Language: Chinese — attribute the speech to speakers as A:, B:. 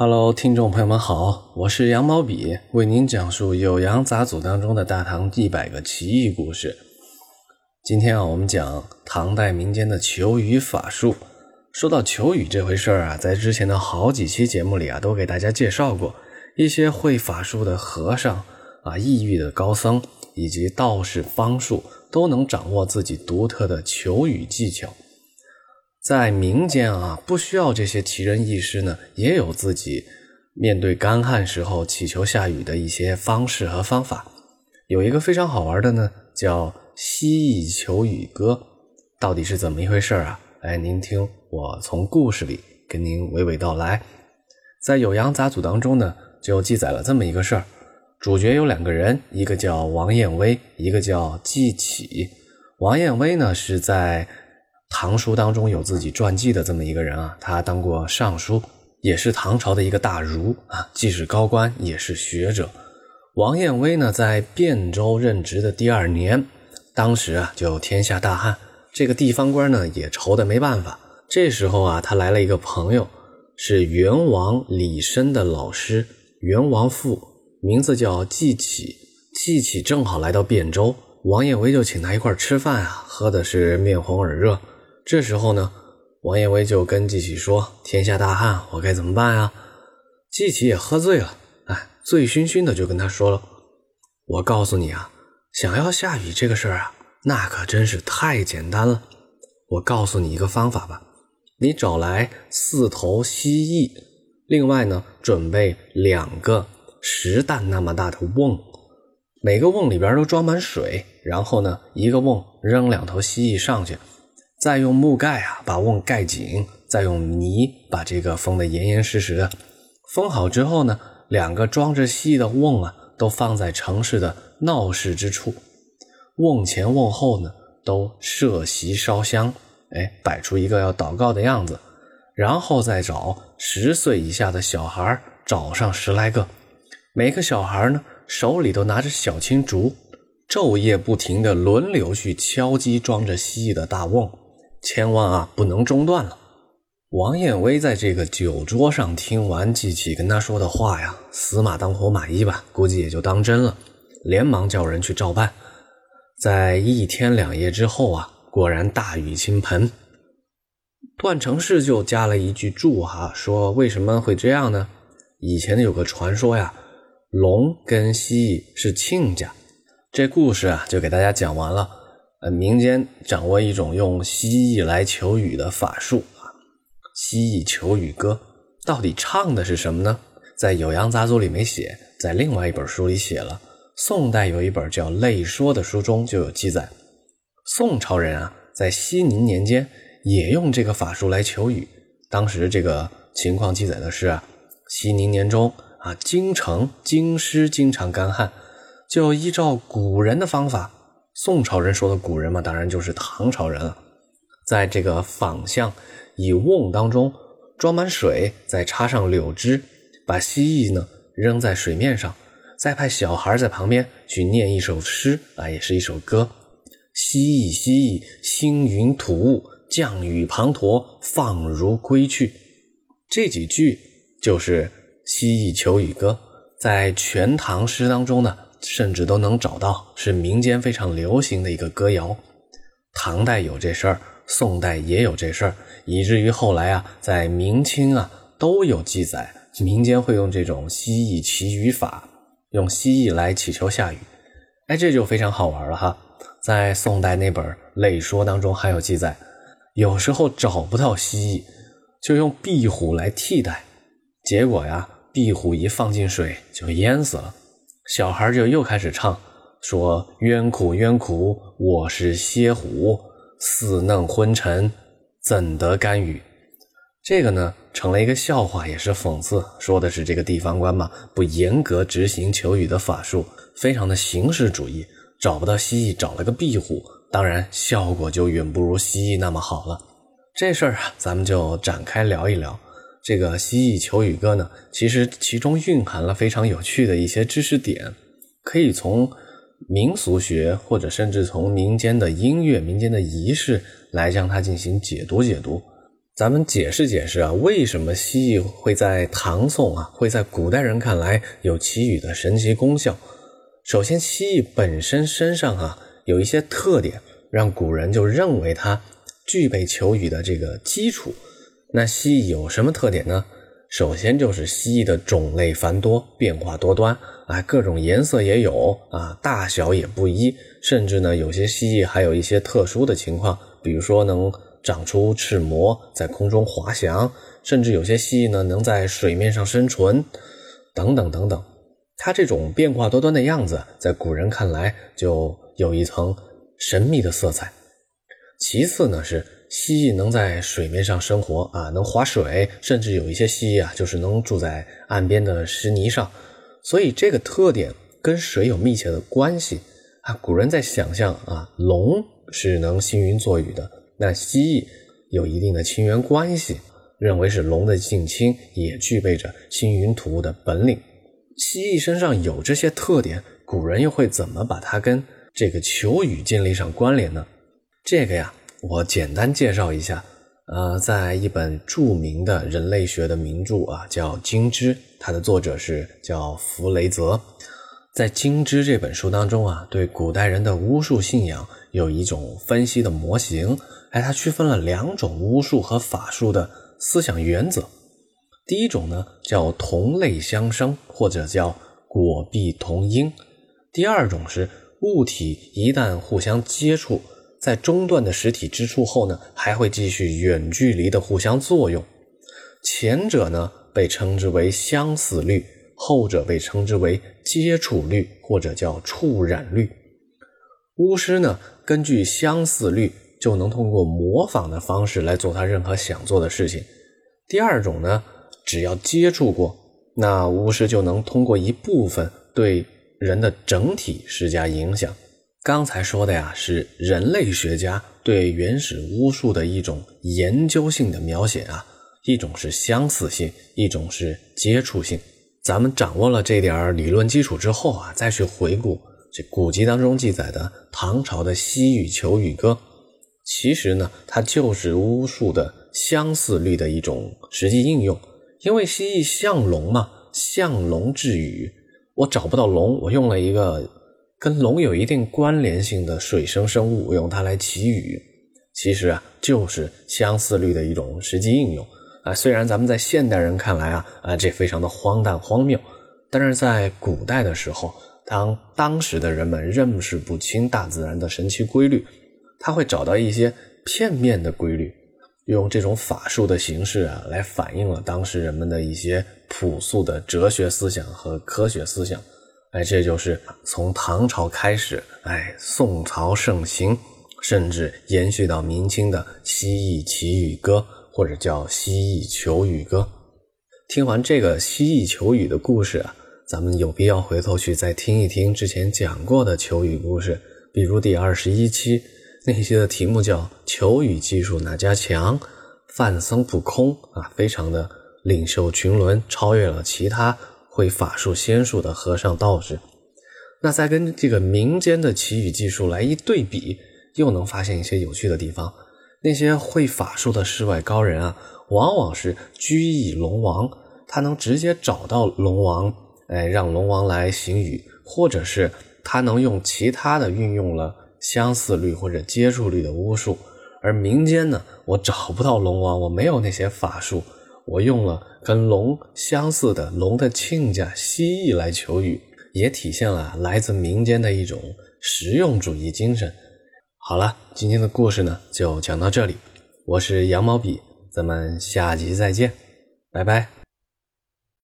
A: Hello，听众朋友们好，我是羊毛笔，为您讲述《酉阳杂俎》当中的大唐一百个奇异故事。今天啊，我们讲唐代民间的求雨法术。说到求雨这回事儿啊，在之前的好几期节目里啊，都给大家介绍过一些会法术的和尚啊、异域的高僧以及道士方术，都能掌握自己独特的求雨技巧。在民间啊，不需要这些奇人异事呢，也有自己面对干旱时候祈求下雨的一些方式和方法。有一个非常好玩的呢，叫蜥蜴求雨歌，到底是怎么一回事啊？哎，您听我从故事里跟您娓娓道来。在《酉阳杂俎》当中呢，就记载了这么一个事儿：主角有两个人，一个叫王彦威，一个叫季启。王彦威呢是在唐书当中有自己传记的这么一个人啊，他当过尚书，也是唐朝的一个大儒啊，既是高官也是学者。王彦威呢，在汴州任职的第二年，当时啊就天下大旱，这个地方官呢也愁得没办法。这时候啊，他来了一个朋友，是元王李绅的老师，元王父，名字叫季启。季启正好来到汴州，王彦威就请他一块吃饭啊，喝的是面红耳热。这时候呢，王彦威就跟季启说：“天下大旱，我该怎么办啊？”季启也喝醉了，哎，醉醺醺的就跟他说了：“我告诉你啊，想要下雨这个事儿啊，那可真是太简单了。我告诉你一个方法吧，你找来四头蜥蜴，另外呢，准备两个石蛋那么大的瓮，每个瓮里边都装满水，然后呢，一个瓮扔两头蜥蜴上去。”再用木盖啊把瓮盖紧，再用泥把这个封得严严实实的。封好之后呢，两个装着蜥蜴的瓮啊都放在城市的闹市之处。瓮前瓮后呢都设席烧香，哎，摆出一个要祷告的样子。然后再找十岁以下的小孩，找上十来个，每个小孩呢手里都拿着小青竹，昼夜不停的轮流去敲击装着蜥蜴的大瓮。千万啊，不能中断了。王艳威在这个酒桌上听完季起跟他说的话呀，死马当活马医吧，估计也就当真了，连忙叫人去照办。在一天两夜之后啊，果然大雨倾盆。段成式就加了一句注哈，说为什么会这样呢？以前有个传说呀，龙跟蜥蜴是亲家。这故事啊，就给大家讲完了。呃，民间掌握一种用蜥蜴来求雨的法术啊，《蜥蜴求雨歌》到底唱的是什么呢？在《酉阳杂俎》里没写，在另外一本书里写了。宋代有一本叫《类说》的书中就有记载，宋朝人啊，在熙宁年间也用这个法术来求雨。当时这个情况记载的是啊，熙宁年中啊，京城京师经常干旱，就依照古人的方法。宋朝人说的古人嘛，当然就是唐朝人了。在这个坊巷，以瓮当中装满水，再插上柳枝，把蜥蜴呢扔在水面上，再派小孩在旁边去念一首诗啊，也是一首歌：蜥蜴蜥蜴，星云吐雾，降雨滂沱，放如归去。这几句就是《蜥蜴求雨歌》。在《全唐诗》当中呢。甚至都能找到，是民间非常流行的一个歌谣。唐代有这事儿，宋代也有这事儿，以至于后来啊，在明清啊都有记载，民间会用这种蜥蜴祈雨法，用蜥蜴来祈求下雨。哎，这就非常好玩了哈。在宋代那本《类说》当中还有记载，有时候找不到蜥蜴，就用壁虎来替代，结果呀，壁虎一放进水就淹死了。小孩就又开始唱，说：“冤苦冤苦，我是蝎虎，似嫩昏沉，怎得甘雨？”这个呢，成了一个笑话，也是讽刺，说的是这个地方官嘛，不严格执行求雨的法术，非常的形式主义，找不到蜥蜴，找了个壁虎，当然效果就远不如蜥蜴那么好了。这事儿啊，咱们就展开聊一聊。这个蜥蜴求雨歌呢，其实其中蕴含了非常有趣的一些知识点，可以从民俗学或者甚至从民间的音乐、民间的仪式来将它进行解读解读。咱们解释解释啊，为什么蜥蜴会在唐宋啊，会在古代人看来有祈雨的神奇功效？首先，蜥蜴本身身上啊有一些特点，让古人就认为它具备求雨的这个基础。那蜥蜴有什么特点呢？首先就是蜥蜴的种类繁多，变化多端，啊，各种颜色也有啊，大小也不一，甚至呢，有些蜥蜴还有一些特殊的情况，比如说能长出翅膜，在空中滑翔，甚至有些蜥蜴呢能在水面上生存，等等等等。它这种变化多端的样子，在古人看来就有一层神秘的色彩。其次呢是。蜥蜴能在水面上生活啊，能划水，甚至有一些蜥蜴啊，就是能住在岸边的石泥上。所以这个特点跟水有密切的关系啊。古人在想象啊，龙是能行云坐雨的，那蜥蜴有一定的亲缘关系，认为是龙的近亲，也具备着行云吐雾的本领。蜥蜴身上有这些特点，古人又会怎么把它跟这个求雨建立上关联呢？这个呀。我简单介绍一下，呃，在一本著名的人类学的名著啊，叫《金枝》，它的作者是叫弗雷泽。在《金枝》这本书当中啊，对古代人的巫术信仰有一种分析的模型，哎，它区分了两种巫术和法术的思想原则。第一种呢，叫同类相生，或者叫果必同因；第二种是物体一旦互相接触。在中断的实体之处后呢，还会继续远距离的互相作用。前者呢被称之为相似律，后者被称之为接触律或者叫触染律。巫师呢根据相似律就能通过模仿的方式来做他任何想做的事情。第二种呢，只要接触过，那巫师就能通过一部分对人的整体施加影响。刚才说的呀，是人类学家对原始巫术的一种研究性的描写啊，一种是相似性，一种是接触性。咱们掌握了这点理论基础之后啊，再去回顾这古籍当中记载的唐朝的西域求雨歌，其实呢，它就是巫术的相似律的一种实际应用。因为蜥蜴像龙嘛，像龙治雨，我找不到龙，我用了一个。跟龙有一定关联性的水生生物，用它来祈雨，其实啊就是相似律的一种实际应用啊。虽然咱们在现代人看来啊啊这非常的荒诞荒谬，但是在古代的时候，当当时的人们认识不清大自然的神奇规律，他会找到一些片面的规律，用这种法术的形式啊来反映了当时人们的一些朴素的哲学思想和科学思想。哎，这就是从唐朝开始，哎，宋朝盛行，甚至延续到明清的蜥蜴祈雨歌，或者叫蜥蜴求雨歌。听完这个蜥蜴求雨的故事啊，咱们有必要回头去再听一听之前讲过的求雨故事，比如第二十一期那些的题目叫“求雨技术哪家强”，范僧不空啊，非常的领袖群伦，超越了其他。会法术仙术的和尚道士，那再跟这个民间的祈雨技术来一对比，又能发现一些有趣的地方。那些会法术的世外高人啊，往往是居以龙王，他能直接找到龙王，哎，让龙王来行雨，或者是他能用其他的运用了相似率或者接触率的巫术。而民间呢，我找不到龙王，我没有那些法术。我用了跟龙相似的龙的亲家蜥蜴来求雨，也体现了来自民间的一种实用主义精神。好了，今天的故事呢就讲到这里，我是羊毛笔，咱们下集再见，拜拜。